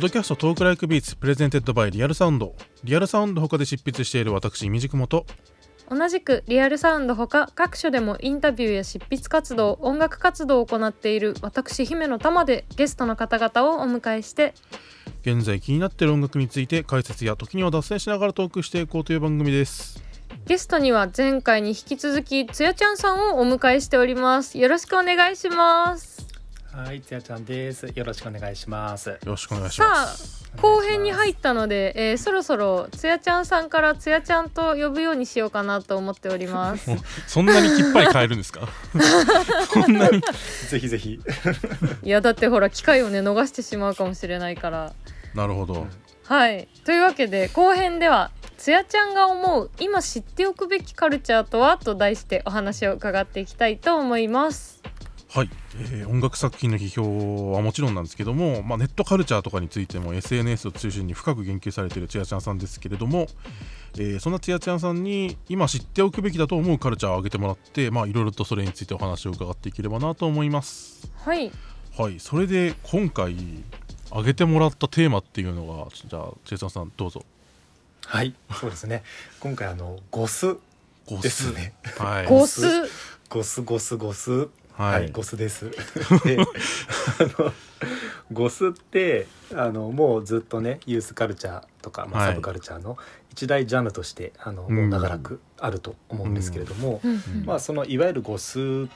ッドキャスト Talk Like Beats presented by Real Sound。リアルサウンド他で執筆している私 imdkmと。同じくリアルサウンドほか各所でもインタビューや執筆活動音楽活動を行っている私姫乃たまでゲストの方々をお迎えして。現在気になっている音楽について解説や時には脱線しながらトークしていこうという番組です。ゲストには前回に引き続きつやちゃんさんをお迎えしております。よろしくお願いしますはい、つやちゃんです。よろしくお願いします。よろしくお願いしさあます後編に入ったので、えーそろそろつやちゃんさんからつやちゃんと呼ぶようにしようかなと思っております。そんなにきっぱり変えるんですか？そんなにぜひぜひ。いやだってほら機会をね逃してしまうかもしれないから。なるほど。はい。というわけで後編ではつやちゃんが思う今知っておくべきカルチャーとは？と題してお話を伺っていきたいと思いますはい、えー音楽作品の批評はもちろんなんですけども、まあ、ネットカルチャーとかについても SNS を中心に深く言及されているつやちゃんさんですけれども、えーそんなつやちゃんさんに今知っておくべきだと思うカルチャーを挙げてもらってまあいろいろとそれについてお話を伺っていければなと思います。はい。はい。それで今回挙げてもらったテーマっていうのがじゃあつやちゃんさんどうぞ。はい、そうですね。今回あのゴスゴスですね。はい。ゴス。ゴスゴスゴス。はい。はい、ゴスです。で、あのゴスってあのもうずっとねユースカルチャーとか、まあ、はい。サブカルチャーの一大ジャンルとしてあのもう長らくあると思うんですけれども、うん。まあそのいわゆるゴス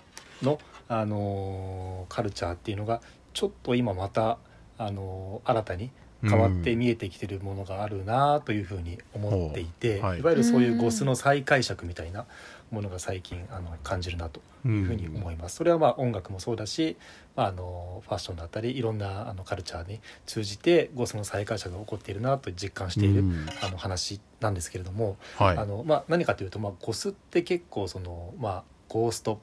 のあのカルチャーっていうのがちょっと今またあの新たに変わって見えてきてるものがあるなというふうに思っていて、ほうはい。い、わゆるそういうゴスの再解釈みたいなものが最近あの感じるなというふうに思います。それはまあ音楽もそうだし、まあ、あのファッションだったりいろんなあのカルチャーに通じてゴスの再解釈が起こっているなと実感している、うん。あの話なんですけれども、はい。あのまあ、何かというと、まあ、ゴスって結構その、まあ、ゴーストっ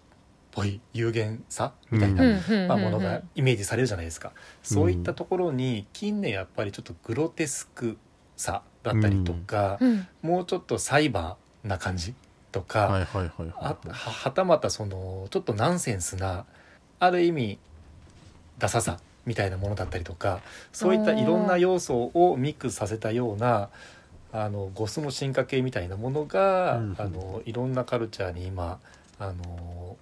ぽい有限さみたいな、まあ、ものがイメージされるじゃないですか、そういったところに近年やっぱりちょっとグロテスクさだったりとか、うん。もうちょっとサイバーな感じとか、はいはいはいはい。あははたまたそのちょっとナンセンスなある意味ダサさみたいなものだったりとかそういったいろんな要素をミックスさせたようなあのゴスの進化系みたいなものが、うん。あのいろんなカルチャーに今あの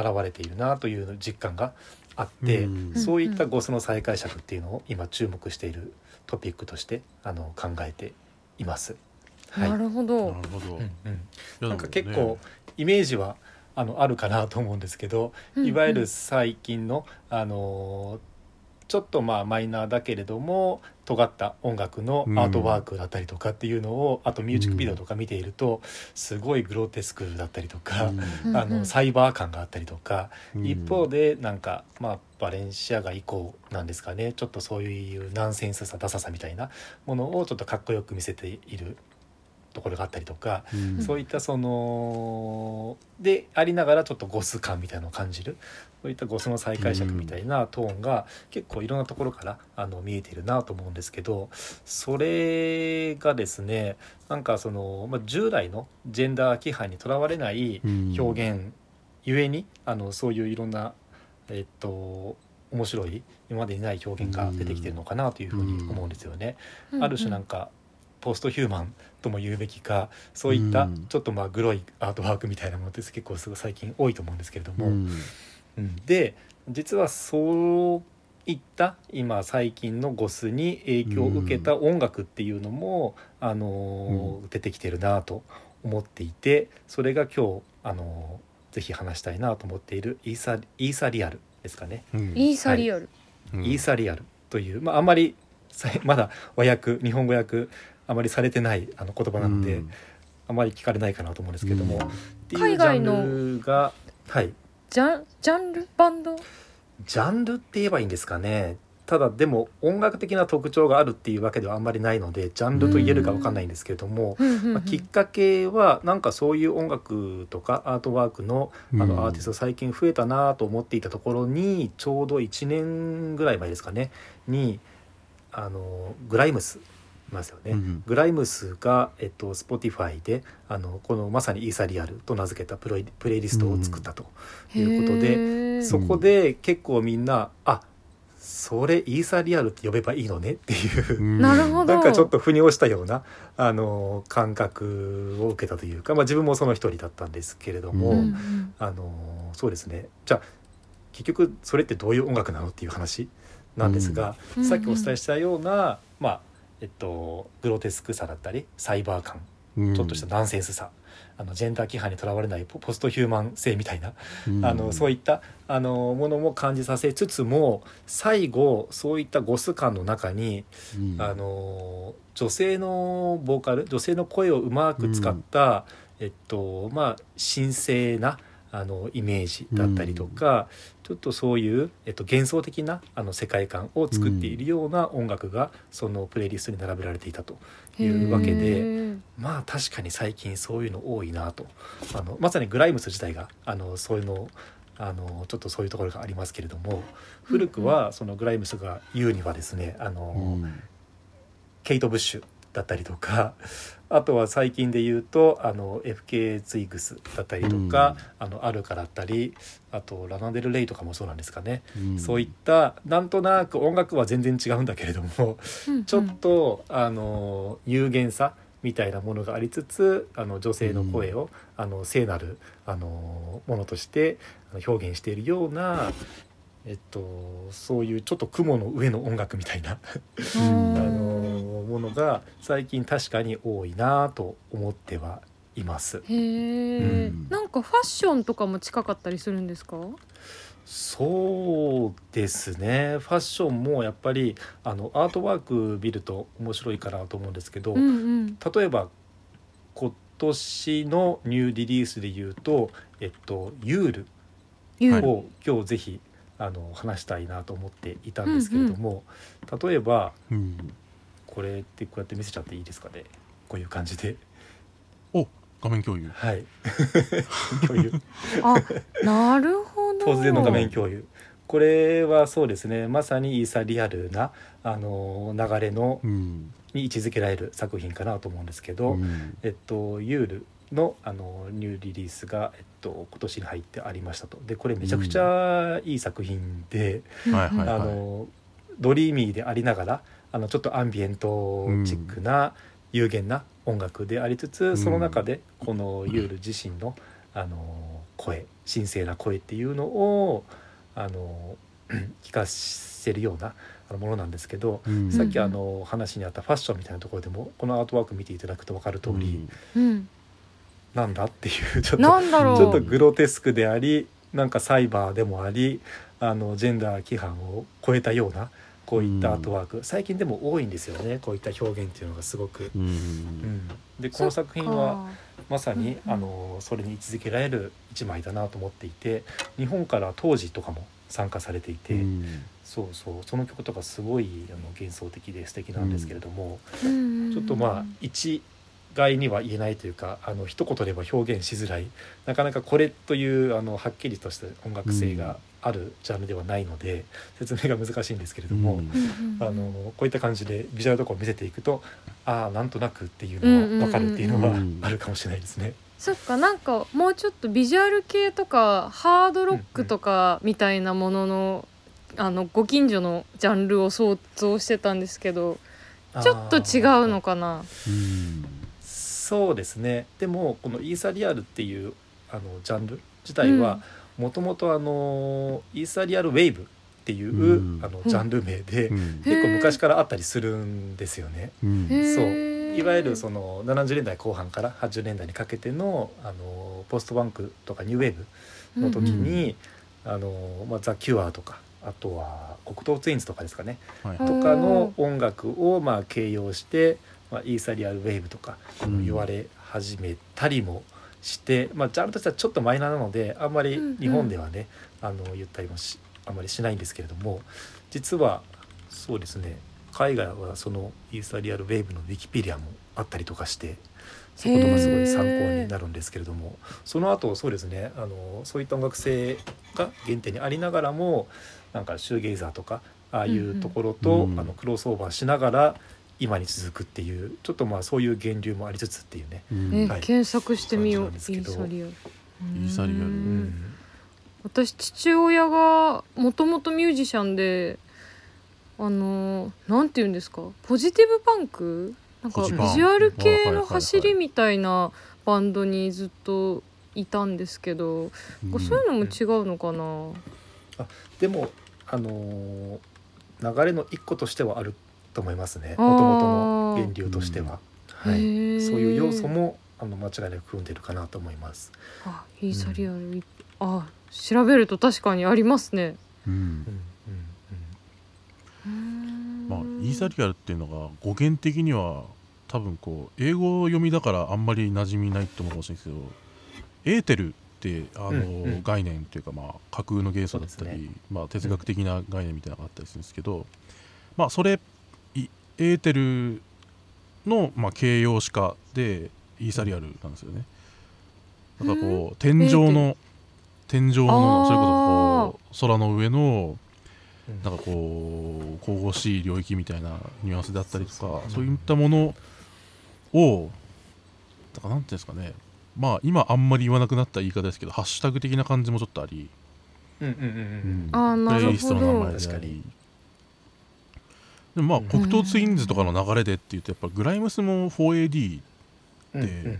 現れているなという実感があって、うん。そういったゴスの再解釈っていうのを今注目しているトピックとしてあの考えています。はい。なるほど。なるほど、うんうん。なんか結構イメージはあのあるかなと思うんですけど、うんうん。いわゆる最近の、あのーちょっとまあマイナーだけれども尖った音楽のアートワークだったりとかっていうのを、あとミュージックビデオとか見ているとすごいグロテスクだったりとか、うん。あのサイバー感があったりとか、うん。一方でなんかまあバレンシアガ以降なんですかねちょっとそういうナンセンスさダサさみたいなものをちょっとかっこよく見せているところがあったりとか、うん。そういったそのでありながらちょっとゴス感みたいなのを感じるそういったゴスの再解釈みたいなトーンが結構いろんなところからあの見えているなと思うんですけどそれがですねなんかその、まあ、従来のジェンダー規範にとらわれない表現ゆえにあのそういういろんなえっと面白い今までにない表現が出てきてるのかなというふうに思うんですよね。ある種なんかポストヒューマンとも言うべきかそういったうん。ちょっとまあグロいアートワークみたいなものって結構すごい最近多いと思うんですけれども、うんうん。で実はそういった今最近のゴスに影響を受けた音楽っていうのも、あのー出てきてるなと思っていてそれが今日、あのーぜひ話したいなと思っているイーサイーサリアルですかね。うん。イーサリアル、うん。イーサリアルという、まあ、あまりさまだ和訳日本語訳あまりされてないあの言葉なので、うん。あまり聞かれないかなと思うんですけども、海外のがはいジャンジャンルバンド？ジャンルって言えばいいんですかね。ただでも音楽的な特徴があるっていうわけではあんまりないのでジャンルと言えるかわかんないんですけれども、まあ、きっかけはなんかそういう音楽とかアートワークのあうん。のアーティスト最近増えたなと思っていたところにちょうど1年ぐらい前ですかねにあのグライムスいますよね。うんグライムスが、えっと、Spotify であのこのまさにイーサリアルと名付けたプロイプレイリストを作ったということで、でそこで結構みんなあそれイーサリアルって呼べばいいのねっていうなるほど。なんかちょっと腑に落ちたようなあの感覚を受けたというか、まあ、自分もその一人だったんですけれども、うんうん。うんあのそうですね。じゃあ結局それってどういう音楽なのっていう話なんですが、うん。さっきお伝えしたような、まあえっと、グロテスクさだったりサイバー感うん。ちょっとしたナンセンスさ、あのジェンダー規範にとらわれないポポストヒューマン性みたいなうん。あのそういったあのものも感じさせつつも最後そういったゴス感の中に、うん。あの女性のボーカル女性の声をうまく使った、えっとまあ神聖なあのイメージだったりとか、ちょっとそういう、えっと、幻想的なあの世界観を作っているような音楽が、そのプレイリストに並べられていたというわけへで。ー。まあ確かに最近そういうの多いなと。あのまさにグライムス自体があのそういうのあのちょっとそういうところがありますけれども古くはそのグライムスが言うにはですねあの、うん。ケイト・ブッシュだったりとか あとは最近で言うとあの FK ツイグスだったりとか、あのアルカだったりあとラナデル・レイとかもそうなんですかね、うん。そういったなんとなく音楽は全然違うんだけれどもうん ちょっとあの有限さみたいなものがありつつあの女性の声を、あの聖なるあのものとして表現しているような、えっと、そういうちょっと雲の上の音楽みたいな、うん。あのものが最近確かに多いなと思ってはいます。へえ、うん。なんかファッションとかも近かったりするんですか？そうですね。ファッションもやっぱりあのアートワーク見ると面白いかなと思うんですけど、うんうん。例えば今年のニューリリースで言うと「えっと、ユールユー」を今日ぜひあの話したいなと思っていたんですけれども、例えばうんこれってこうやって見せちゃっていいですかね？こういう感じで。お画面共有。はい。共有。あなるほど。突然の画面共有。これはそうですね。まさにイーサリアルなあの流れのうん。に位置づけられる作品かなと思うんですけど、うん。えっと、ユールのあのニューリリースが、えっと、今年に入ってありましたと。でこれめちゃくちゃいい作品で、あのドリーミーでありながらあのちょっとアンビエントチックな有限な音楽でありつつ、ん。その中でこのユール自身のあの声神聖な声っていうのをあの 聞かせるようなものなんですけど、うん。さっきあの話にあったファッションみたいなところでもこのアートワーク見ていただくと分かる通り、うんなんだっていうちょっとちょっとグロテスクでありなんかサイバーでもありあのジェンダー規範を超えたようなこういったアートワーク、最近でも多いんですよねこういった表現っていうのがすごく。うん。うん、でこの作品はまさに、うんうん。あのそれに位置づけられる一枚だなと思っていて日本から当時とかも参加されていて、うん。そうそう。その曲とかすごいあの幻想的で素敵なんですけれども、うんうんうん。ちょっとまあ一概には言えないというかあの一言では表現しづらい。なかなかこれというあのはっきりとした音楽性があるジャンルではないので、説明が難しいんですけれども、うんうんうんうん。あのこういった感じでビジュアルとかを見せていくとああなんとなくっていうのは分かるっていうのはうんあるかもしれないですね。そっかなんかもうちょっとビジュアル系とかハードロックとかみたいなものの、あのご近所のジャンルを想像してたんですけどちょっと違うのかな。うんそうですね。でもこのイーサリアルっていうあのジャンル自体はもともとあのイーサリアルウェーブっていう、うん。あのジャンル名で、うん。結構昔からあったりするんですよね。うん。そう。いわゆるその70年代後半から80年代にかけてのあのポストバンクとかニューウェーブの時に、あのまあ、ザ・キュアとかあとは黒糖ツインズとかですかね。はいうんとかの音楽をまあ形容して、まあ、イーサリアルウェーブとかうん。言われ始めたりもして、まあ、ジャンルとしてはちょっとマイナーなのであんまりうんうん。日本ではね、あの言ったりもしあんまりしないんですけれども実はそうですね海外はそのイーサリアルウェーブのウィキペディアもあったりとかしてそういうことがすごい参考になるんですけれどもその後そうですねあのそういった音楽性が原点にありながらもなんかシューゲイザーとかああいうところと、うんうん。あのクロスオーバーしながら今に続くっていうちょっとまあそういう源流もありつつっていうね。うん。え、はい。検索してみよう。イーサリア。ルイーサリアルううん。ん私父親がもともとミュージシャンであのなんて言うんですか？ポジティブパンク？なんかビポジュアル系の走りみたいなバンドにずっといたんですけど、そういうのも違うのかな、でもあのー流れの一個としてはあると思いますね。もともとの源流としては、はい、そういう要素もあの間違いなく含んでるかなと思います。あイーサリアル、いあ調べると確かにありますね。うん。うん。うんまあ、イーサリアルっていうのが語源的には多分こう英語読みだからあんまり馴染みないと思うかもしれないですけどエーテルってあの、概念っていうか、まあ、架空の元素だったり、まあ、哲学的な概念みたいなのがあったりするんですけど、まあ、それいエーテルの、まあ、形容詞化でイーサリアルなんですよね。だからこう天井の天井のそれこそこう空の上のうん。なんかこう神々しい領域みたいなニュアンスであったりとかそういったものをだからなんていうんですかね。まあ今あんまり言わなくなった言い方ですけどハッシュタグ的な感じもちょっとあり、うんうんうんうん。あーなるほど。プレイリストの名前で確かに。ありでもまあうん黒糖ツインズとかの流れでっていうとやっぱグライムスも 4AD うんで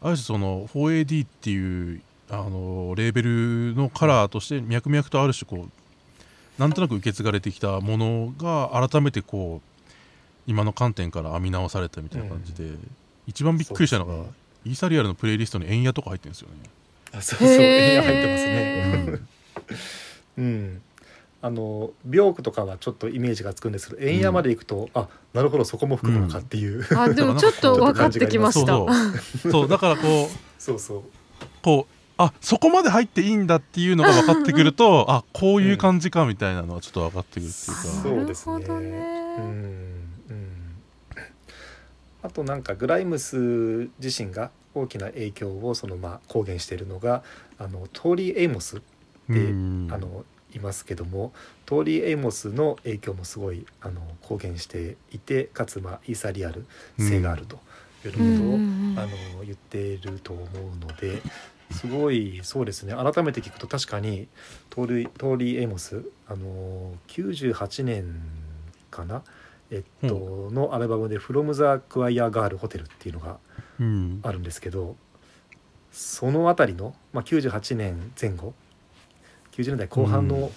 ある種その 4AD っていうあのレーベルのカラーとして脈々とある種こうなんとなく受け継がれてきたものが改めてこう今の観点から編み直されたみたいな感じで、一番びっくりしたのが、ねイーサリアルのプレイリストに円矢とか入ってるんですよね。あそうそう円矢入ってますね。うん。あのビョークとかはちょっとイメージがつくんですけど円矢まで行くと、あなるほどそこも含むのかっていう、あでもちょっと 分かってきました。そうそう。そうだからこうそうそう。こうあそこまで入っていいんだっていうのが分かってくるとあこういう感じかみたいなのはちょっと分かってくるっていうか、そうですねなるほどね。うん。うん。あとなんかグライムス自身が大きな影響をそのまあ公言しているのがあのトーリー・エイモスでうん。あのいますけどもトーリー・エイモスの影響もすごいあの公言していてかつまあ ethereal性があるということを、うんうんうん。あの言っていると思うのですごいそうですね。改めて聞くと確かにトーリートーリー・エイモスあの98年かなえっと、のアルバムで「From the Choir Girl Hotel」っていうのがうん。あるんですけどその辺りの、まあ、98年前後90年代後半うん。の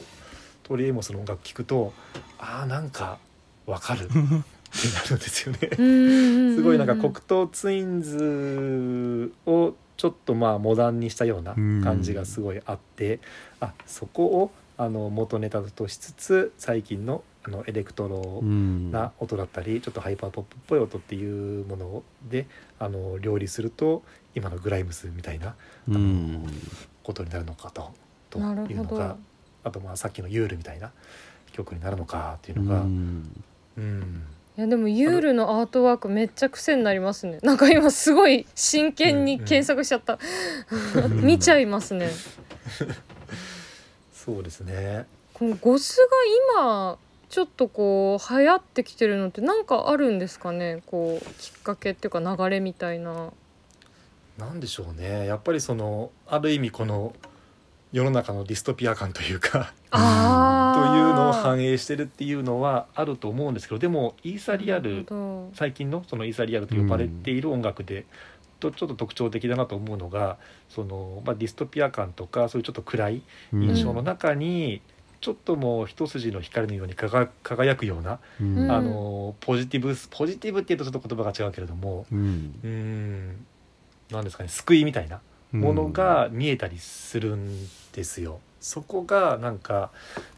トリエモスの音楽聴くと、あーなんかわかる。ってなるんですよね。うんうんうんうん。すごいなんか黒トー・ツインズをちょっとまあモダンにしたような感じがすごいあって、あそこをあの元ネタとしつつ最近のあのエレクトロうんな音だったりちょっとハイパーポップっぽい音っていうものであの料理すると今のグライムスみたいなうん。ことになるのかととなるほど。いうのがあとまあさっきのユールみたいな曲になるのかっていうのが、うん。うん。いやでもユールのアートワークめっちゃ癖になりますね。なんか今すごい真剣に検索しちゃった、うん。見ちゃいますね。そうですね。このゴスが今ちょっとこう流行ってきてるのってなんかあるんですかね？こうきっかけっていうか流れみたいな。なんでしょうね。やっぱりそのある意味この世の中のディストピア感というかというのを反映してるっていうのはあると思うんですけどでもイーサリアル最近のそのイーサリアルと呼ばれている音楽で、とちょっと特徴的だなと思うのがその、まあ、ディストピア感とかそういうちょっと暗い印象の中に、ちょっともう一筋の光のように輝輝くような、うん。うんあのポジティブポジティブっていうとちょっと言葉が違うけれどもうん。うーん。なんですかね救いみたいなものが見えたりするんですよ。そこがなんか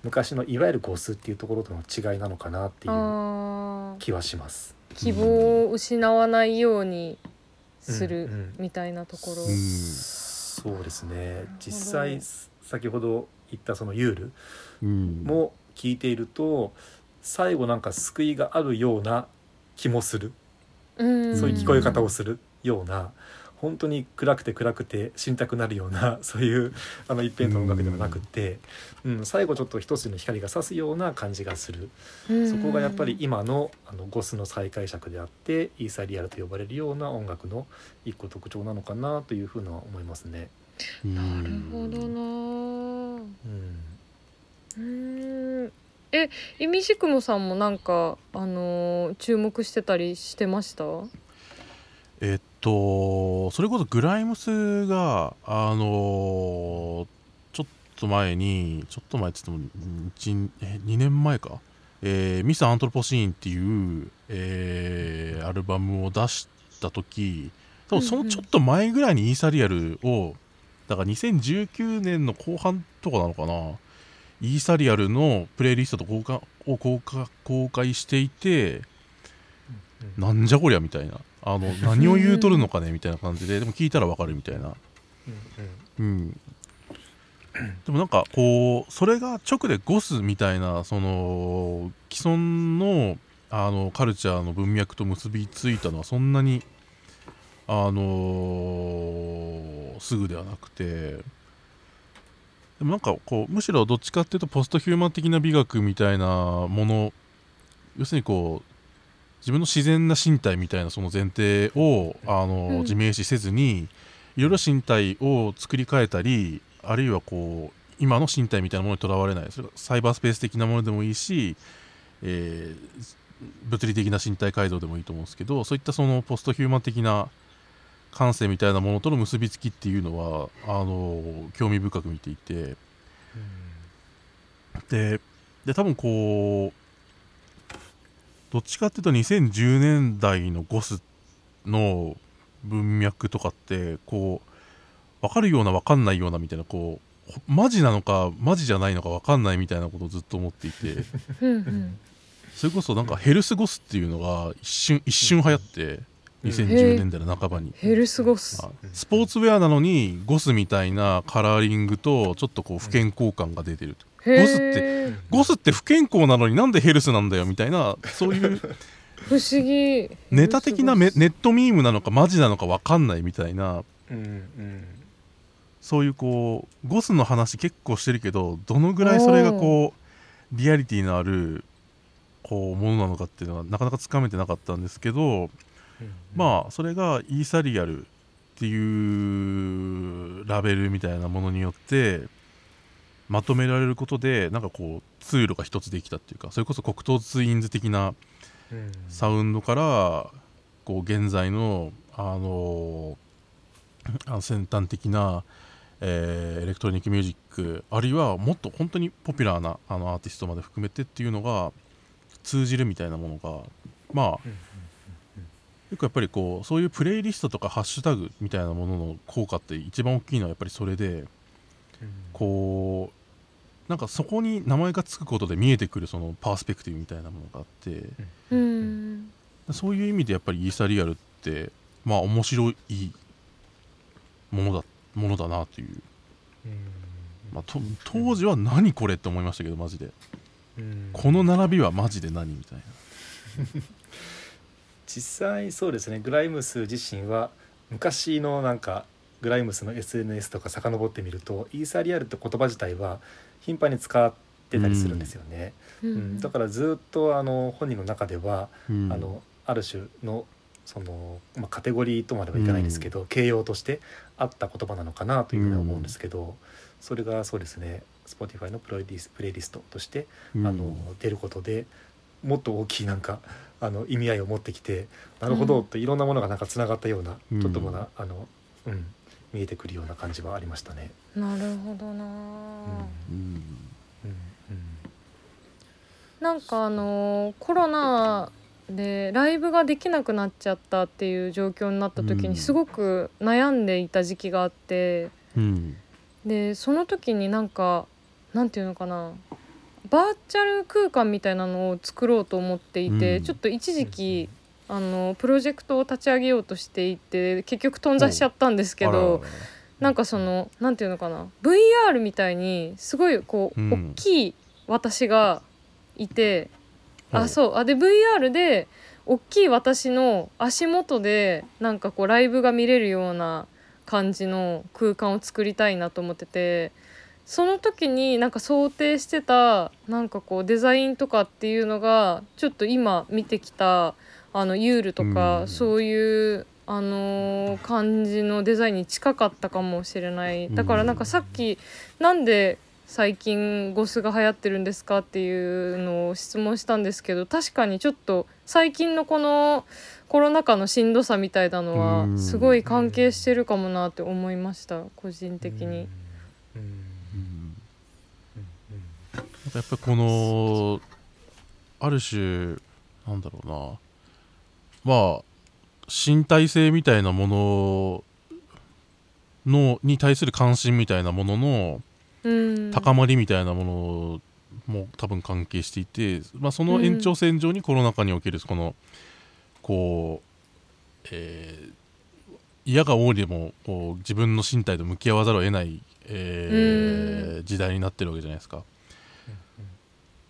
昔のいわゆるゴスっていうところとの違いなのかなっていう気はします。希望を失わないようにするうんうん。みたいなところ、うん。そうですね。実際先ほど言ったそのユールうん。も聞いていると最後なんか救いがあるような気もする、うん。そういう聞こえ方をするような本当に暗くて暗くて死にたくなるような そういうあの一辺倒の音楽ではなくって、うん、最後ちょっと一つの光が差すような感じがする、うん。そこがやっぱり今のあのゴスの再解釈であってイーサリアルと呼ばれるような音楽の一個特徴なのかなというふうには思いますね。うんなるほどな。うん。うーん。えイミシクモさんもなんかあのー注目してたりしてました？えっとそれこそグライムスがあのーちょっと前にちょっと前って言っても1え2年前か、えーミス・アントロポシーンっていう、えーアルバムを出した時多分そのちょっと前ぐらいにイーサリアルをだから2019年の後半とかなのかな。イーサリアルのプレイリストと公開を公開していてなんじゃこりゃみたいなあの何を言うとるのかねみたいな感じででも聞いたらわかるみたいな。うんうん。でもなんかこうそれが直でゴスみたいなその既存のあのカルチャーの文脈と結びついたのはそんなにあのすぐではなくて。でもなんかこうむしろどっちかっていうとポストヒューマン的な美学みたいなもの要するにこう自分の自然な身体みたいなその前提をあの、うん。自明視せずにいろいろ身体を作り変えたりあるいはこう今の身体みたいなものにとらわれない。それがサイバースペース的なものでもいいし、えー物理的な身体改造でもいいと思うんですけどそういったそのポストヒューマン的な感性みたいなものとの結びつきっていうのはあの興味深く見ていて。でで多分こうどっちかっていうと2010年代のゴスの文脈とかってこう分かるような分かんないようなみたいなこうほマジなのかマジじゃないのか分かんないみたいなことをずっと思っていて。それこそなんかヘルスゴスっていうのが一瞬一瞬流行って2010年代の半ばに。ヘルスゴス。あスポーツウェアなのにゴスみたいなカラーリングとちょっとこう不健康感が出てると。へゴスってえゴスって不健康なのになんでヘルスなんだよみたいなそういう。不思議。ネタ的なネットミームなのかマジなのか分かんないみたいな。うんうん。そういうこうゴスの話結構してるけどどのぐらいそれがこうリアリティのあるこうものなのかっていうのはなかなかつかめてなかったんですけどまあそれが ethereal っていうラベルみたいなものによってまとめられることでなんかこう通路が一つできたっていうかそれこそコクトー・ツインズ的なうんサウンドからこう現在のあの先端的な、えーエレクトロニックミュージックあるいはもっと本当にポピュラーなあのアーティストまで含めてっていうのが通じるみたいなものがまあうん結構やっぱりこうそういうプレイリストとかハッシュタグみたいなものの効果って一番大きいのはやっぱりそれでうん。こうなんかそこに名前がつくことで見えてくるそのパースペクティブみたいなものがあって。うん。そういう意味でやっぱりイーサリアルってまあ面白いものだものだなという、うん。まあ、と当時は何これって思いましたけどマジで。うん。この並びはマジで何みたいな。実際そうですね。グライムス自身は昔のなんかグライムスの SNS とか遡ってみるとイーサリアルって言葉自体は頻繁に使ってたりするんですよね、ううん。ん。だからずっとあの本人の中では、うん。あのある種のその、まあ、カテゴリーとまではいかないんですけど、形容としてあった言葉なのかなというふうには思うんですけど、それがそうですね Spotify のプレイリスプレイリストとしてうん。あの出ることでもっと大きいなんかあの意味合いを持ってきてなるほどうん。といろんなものがなんかつながったような、うん。ちょっとまだあの、うん、見えてくるような感じはありましたね。なるほどな、うん。うんうんなんかあのーコロナでライブができなくなっちゃったっていう状況になった時うん。にすごく悩んでいた時期があってうん。でその時になんかなんていうのかなバーチャル空間みたいなのを作ろうと思っていて、うん。ちょっと一時期あのプロジェクトを立ち上げようとしていて結局頓挫しちゃったんですけどなんかそのなんていうのかな VR みたいにすごいこう、うん。大きい私がいてあそうあで VR で大きい私の足元でなんかこうライブが見れるような感じの空間を作りたいなと思っててその時になんか想定してたなんかこうデザインとかっていうのがちょっと今見てきたあのユールとか、うん。そういうあのー感じのデザインに近かったかもしれない。だからなんかさっきなんで最近ゴスが流行ってるんですかっていうのを質問したんですけど確かにちょっと最近のこのコロナ禍のしんどさみたいなのうん。はすごい関係してるかもなって思いました個人的に。うん。うん。うん。うん。やっぱりこのある種なんだろうなまあ身体性みたいなもののに対する関心みたいなもののうん。高まりみたいなものも多分関係していて、まあ、その延長線上にコロナ禍におけるこのこう、えー嫌が多いでもこう自分の身体と向き合わざるを得ない、えー時代になってるわけじゃないですか。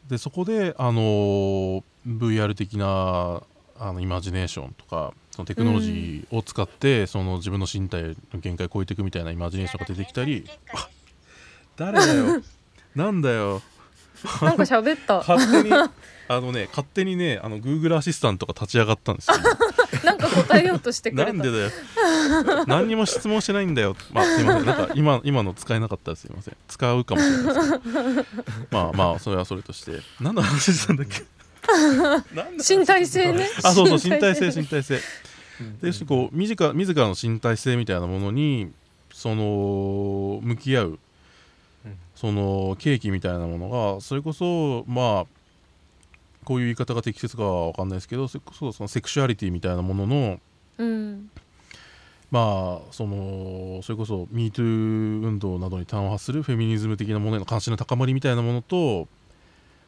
でそこで、あのー VR 的なあのイマジネーションとかそのテクノロジーを使って、その自分の身体の限界を超えていくみたいなイマジネーションが出てきたりあ誰だよ。なんだよ。なんか喋った。勝手に あのね勝手にねあの Google アシスタントが立ち上がったんですよ。なんか答えようとしてくれた。なんでだよ。何にも質問してないんだよ。まあすいません。なんか今今の使えなかったらすいません。使うかもしれないですけど。まあまあそれはそれとして。何の話したんだっけ？身体性ね。あそうそう身体性。身体性うん。でこう自ら自らの身体性みたいなものにその向き合ううん。その契機みたいなものがそれこそまあこういう言い方が適切かは分かんないですけどそれこそそのセクシュアリティみたいなもののうん。まあそのそれこそ MeToo 運動などに端を発するフェミニズム的なものへの関心の高まりみたいなものと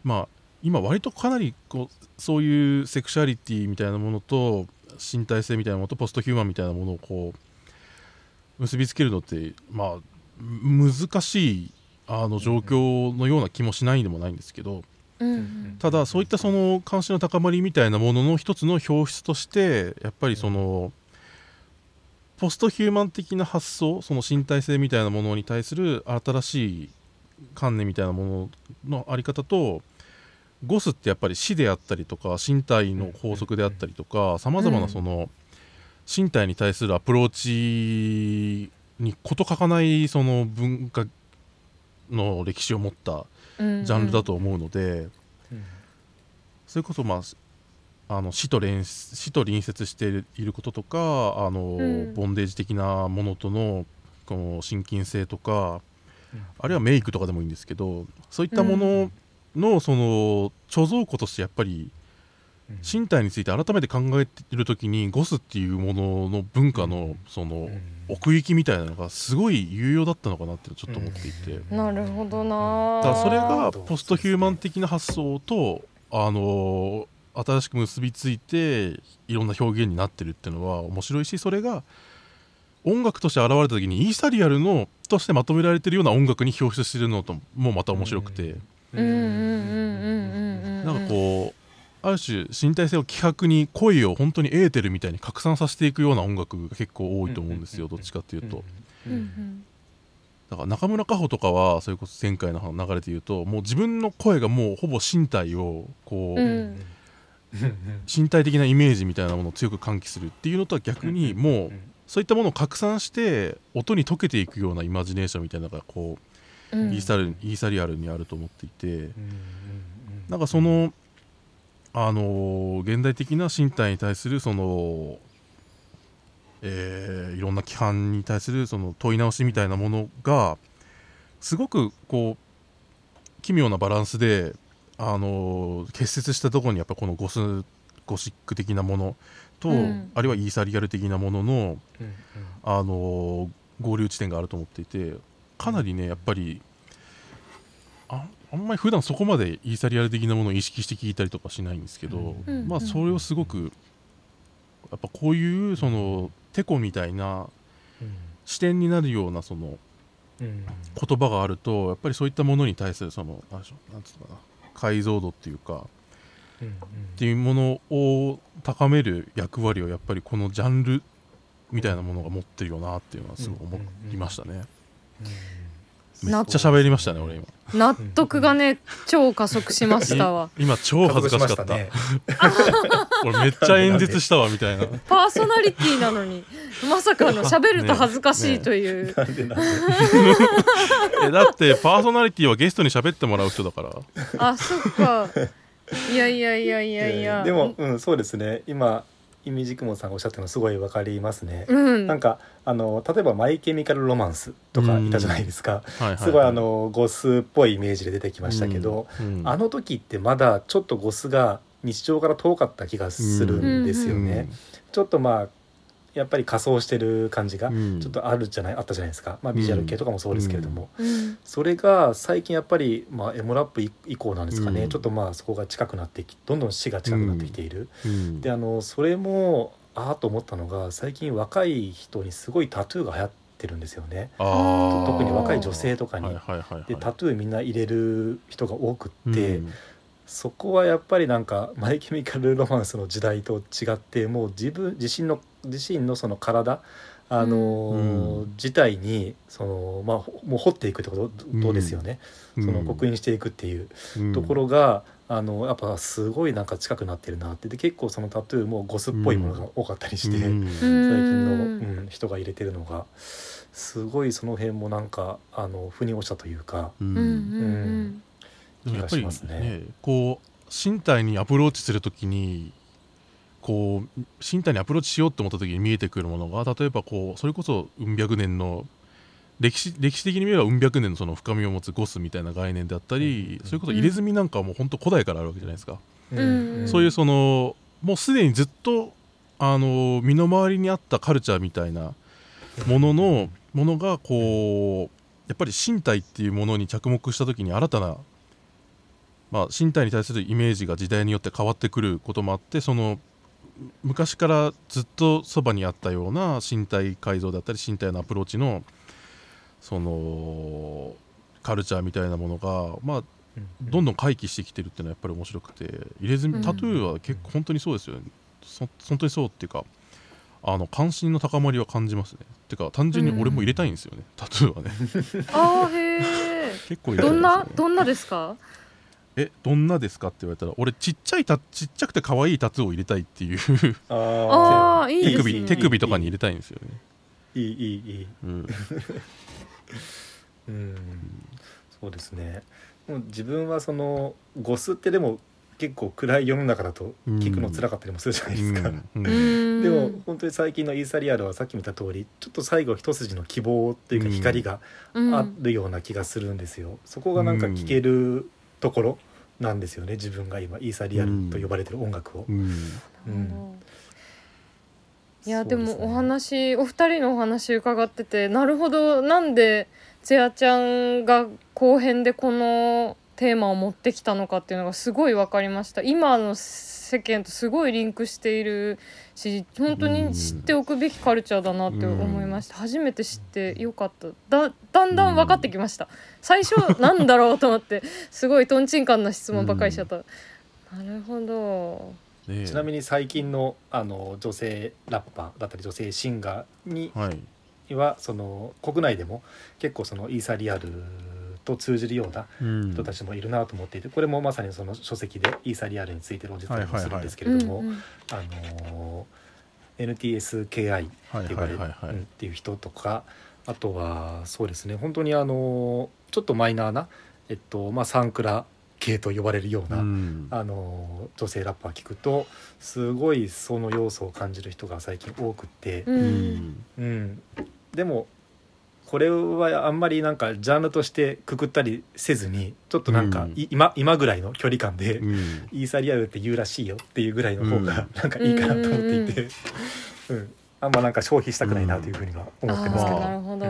まあ今割とかなりこうそういうセクシュアリティみたいなものと身体性みたいなものとポストヒューマンみたいなものをこう結びつけるのってまあ難しいあの状況のような気もしないでもないんですけどただそういったその関心の高まりみたいなものの一つの表出としてやっぱりそのポストヒューマン的な発想その身体性みたいなものに対する新しい観念みたいなもののあり方とゴスってやっぱり死であったりとか身体の法則であったりとかさまざまなその身体に対するアプローチに事欠かないその文化の歴史を持ったうんジャンルだと思うので。うんそれこそまああの死と連死と隣接していることとかあの、うん。ボンデージ的なものとのこの親近性とかうん。あるいはメイクとかでもいいんですけどそういったものの、その貯蔵庫としてやっぱりうん。身体について改めて考えている時にゴスっていうものの文化のそのうん。奥行きみたいなのがすごい有用だったのかなってちょっと思っていて。うん。なるほどな。だそれがポストヒューマン的な発想と、あのー新しく結びついていろんな表現になってるっていうのは面白いしそれが音楽として現れた時にイーサリアルのとしてまとめられてるような音楽に表出してるのともまた面白くて、うんうんうんうんうんうんなんかこうある種身体性を希薄に声を本当にエーテルみたいに拡散させていくような音楽が結構多いと思うんですよ、どっちかっていうと。だから中村佳穂とかはそれこそ前回の流れで言うともう自分の声がもうほぼ身体をこう、うん身体的なイメージみたいなものを強く喚起するっていうのとは逆にもうそういったものを拡散して音に溶けていくようなイマジネーションみたいなのがこう、イーサルイーサリアルにあると思っていて。うんなんかそのあのー現代的な身体に対するその、えーいろんな規範に対するその問い直しみたいなものがすごくこう奇妙なバランスで、あのー結節したところにやっぱこのゴスゴシック的なものと、うん。あるいはイーサリアル的なものの、うん。あのー合流地点があると思っていてかなりねやっぱりああんまり普段そこまでイーサリアル的なものを意識して聞いたりとかしないんですけど、うんまあそれをすごくやっぱこういうそのテコみたいな視点になるようなそのうん言葉があるとやっぱりそういったものに対するそのなんでしょうなんつうのかな解像度っていうかうんっていうものを高める役割をやっぱりこのジャンルみたいなものが持ってるよなっていうのはすごい思いましたね。うん。めっちゃ喋りましたね俺今。納得がね超加速しましたわ。今超恥ずかしかった。ね。俺めっちゃ演説したわみたいな。パーソナリティなのにまさかの喋ると恥ずかしいという、なんでなんで。えだってパーソナリティはゲストに喋ってもらう人だから。あそっか。いやいやいやいやいや、でも、うん、そうですね。今イミジクモンさんがおっしゃったのすごいわかりますね、うん。なんかあの例えば「マイ・ケミカル・ロマンス」とかいたじゃないですか、はいはい、すごいあのゴスっぽいイメージで出てきましたけど、うん。あの時ってまだちょっとゴスが日常から遠かった気がするんですよね。ちょっとまあやっぱり仮装してる感じがうん。ちょっとあるじゃないあったじゃないですか、まあ、ビジュアル系とかもそうですけれども、うん。それが最近やっぱり、まあ、エモラップ以以降なんですかね、うん。ちょっとまあそこが近くなってきどんどん死が近くなってきている。うん。であのそれもああと思ったのが最近若い人にすごいタトゥーが流行ってるんですよね。特に若い女性とかに。はいはいはいはい。でタトゥーみんな入れる人が多くって、うん。そこはやっぱりなんかマイ・ケミカル・ロマンスの時代と違ってもう自分自身の自身のその体あのーうん。自体にその、まあ、ほもう掘っていくってことですよね、その刻印していくっていううん。ところが、あのやっぱすごいなんか近くなってるなって。で結構そのタトゥーもゴスっぽいものが多かったりして、うん。最近の、ううんん、人が入れてるのがすごいその辺もなんかあの腑に落ちたというか。うん。うんうんでもやっぱり気がしますねこう身体にアプローチするときにこう身体にアプローチしようと思った時に見えてくるものが例えばこうそれこそうん百年の歴史歴史的に見ればうん百年のその深みを持つゴスみたいな概念であったり、うん。それこそ入れ墨なんかはもう本当古代からあるわけじゃないですか、うん。そういうそのもうすでにずっとあの身の回りにあったカルチャーみたいなもののものがこうやっぱり身体っていうものに着目した時に新たな、まあ、身体に対するイメージが時代によって変わってくることもあってその昔からずっとそばにあったような身体改造だったり身体のアプローチのそのカルチャーみたいなものが、まあ、どんどん回帰してきてるっていうのはやっぱり面白くて入れ墨うんタトゥーは結構本当にそうですよね、そ本当にそうっていうかあの関心の高まりは感じますね。てか単純に俺も入れたいんですよね、タトゥーはね。あーへえ 結構入れたいどんなどんなですか？えどんなですか？って言われたら俺ちっちゃいタちっちゃくて可愛いタトゥーを入れたいっていうあいい手首手首とかに入れたいんですよね、いいいいいい。うん、うん。そうですね。もう自分はそのゴスってでも結構暗い世の中だと聞くの辛かったりもするじゃないですか、うんうーん。でも本当に最近のイーサリアルはさっき見た通りちょっと最後一筋の希望っていうかうん。光がうん。あるような気がするんですよ、そこがなんか聞けるところなんですよね自分が今イーサリアルと呼ばれてる音楽を。いやですもお話お二人のお話伺っててなるほどなんでつやちゃんが後編でこのテーマを持ってきたのかっていうのがすごい分かりました。今の世間とすごいリンクしているし本当に知っておくべきカルチャーだなって思いました。初めて知ってよかった。だだんだん分かってきました。最初なんだろうと思ってすごいとんちんかんな質問ばっかりしちゃった。なるほど。ねえ。ちなみに最近のあの女性ラッパーだったり女性シンガーにはい、はその国内でも結構そのイーサリアルと通じるようなうん人たちもいるなと思っていてこれもまさにその書籍でイーサリアルについて論じたりもするんですけれども、あの NTSKI はいって呼ばれる、っていう人とかあとはそうですね本当にあのちょっとマイナーな、えっとまあ、サンクラ系と呼ばれるような、うん。あの女性ラッパー聞くとすごいその要素を感じる人が最近多くって、ううんん。うん、でもこれはあんまりなんかジャンルとしてくくったりせずにちょっとなんかうん。い今今ぐらいの距離感で、うん。イーサリアルって言うらしいよっていうぐらいの方がうんなんかいいかなと思っていて、うん。あんまなんか消費したくないなというふうには思ってますけど、あーなるほど、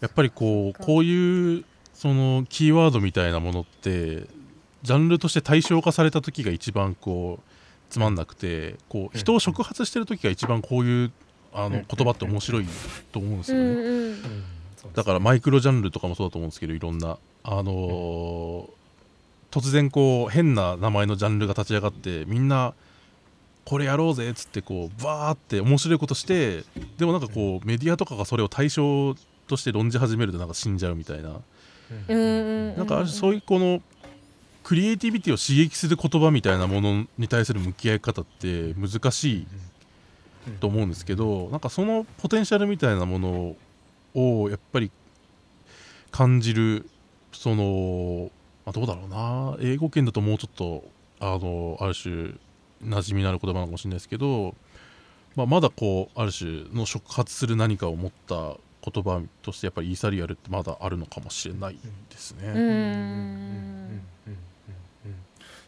やっぱりこうこういうそのキーワードみたいなものってジャンルとして対象化された時が一番こうつまんなくてこう人を触発してる時が一番こういうあのうん。言葉って面白いと思うんですよね。だからマイクロジャンルとかもそうだと思うんですけどいろんな。あのー突然こう変な名前のジャンルが立ち上がってみんなこれやろうぜっつってこうバーって面白いことしてでもなんかこうメディアとかがそれを対象として論じ始めるとなんか死んじゃうみたいな。うん。うんなんかそういうこのクリエイティビティを刺激する言葉みたいなものに対する向き合い方って難しいと思うんですけどなんかそのポテンシャルみたいなものをやっぱり感じるその、まあ、どうだろうな。英語圏だともうちょっとあのある種馴染みのある言葉なのかもしれないですけど、まあ、まだこうある種の触発する何かを持った言葉としてやっぱりイーサリアルってまだあるのかもしれないですね。うん。うんうんうんうんうん。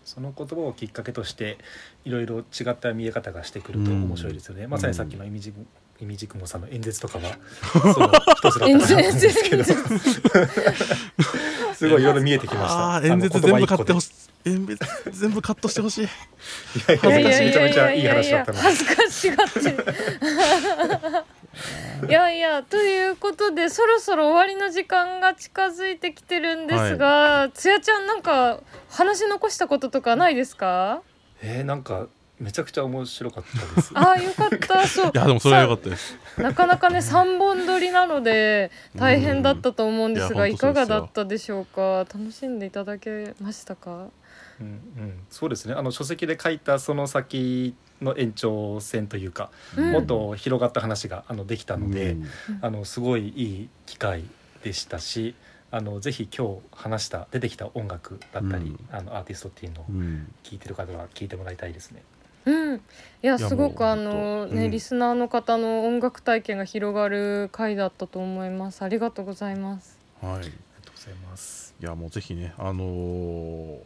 その言葉をきっかけとしていろいろ違った見え方がしてくると面白いですよね、まさにさっきのイミジクイミジクモさんの演説とかはその一つだったかなと思うんですけど。すごいいろいろ見えてきました。演説全部買ってほししい全部カットしてほしい。いやいや恥ずかしいめちゃめちゃいい話だったの。で恥ずかしがってる。いやいやということでそろそろ終わりの時間が近づいてきてるんですが、つやちゃんなんか話し残したこととかないですか？えー、なんかめちゃくちゃ面白かったです。あーよかった。そう。いやでもそれは良かったです。なかなかね3本撮りなので大変だったと思うんですが、うん。いかがだったでしょうか？楽しんでいただけましたか？うんうん、そうですね。あの書籍で書いたその先の延長線というか、うん。もっと広がった話があのできたので、うん。あのすごいいい機会でしたしあのぜひ今日話した出てきた音楽だったり、うん。あのアーティストっていうのをうん。聞いてる方は聞いてもらいたいですね。うん、いやいやすごくあもう本のね、当。うん。リスナーの方の音楽体験が広がる回だったと思います。ありがとうございます。はい。ありがとうございます。いやもうぜひねあのー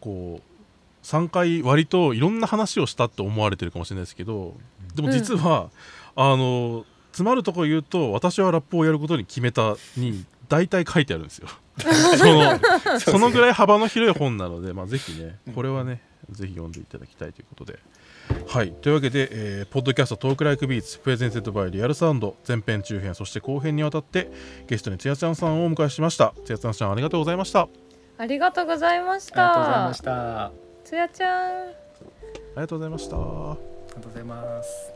こう3回割といろんな話をしたって思われてるかもしれないですけどでも実は、あのー詰まるところ言うと私はラップをやることに決めたに大体書いてあるんですよ。その そのぐらい幅の広い本なので、まあ、ぜひねこれはねぜひ読んでいただきたいということではいというわけで、えーポッドキャスト Talk Like Beats presented by Real Sound 前編中編そして後編にわたってゲストにつやちゃんさんをお迎えしましたつやちゃんさんありがとうございましたありがとうございましありがとうございたました。あつやちゃんありがとうございました。りがとうございます。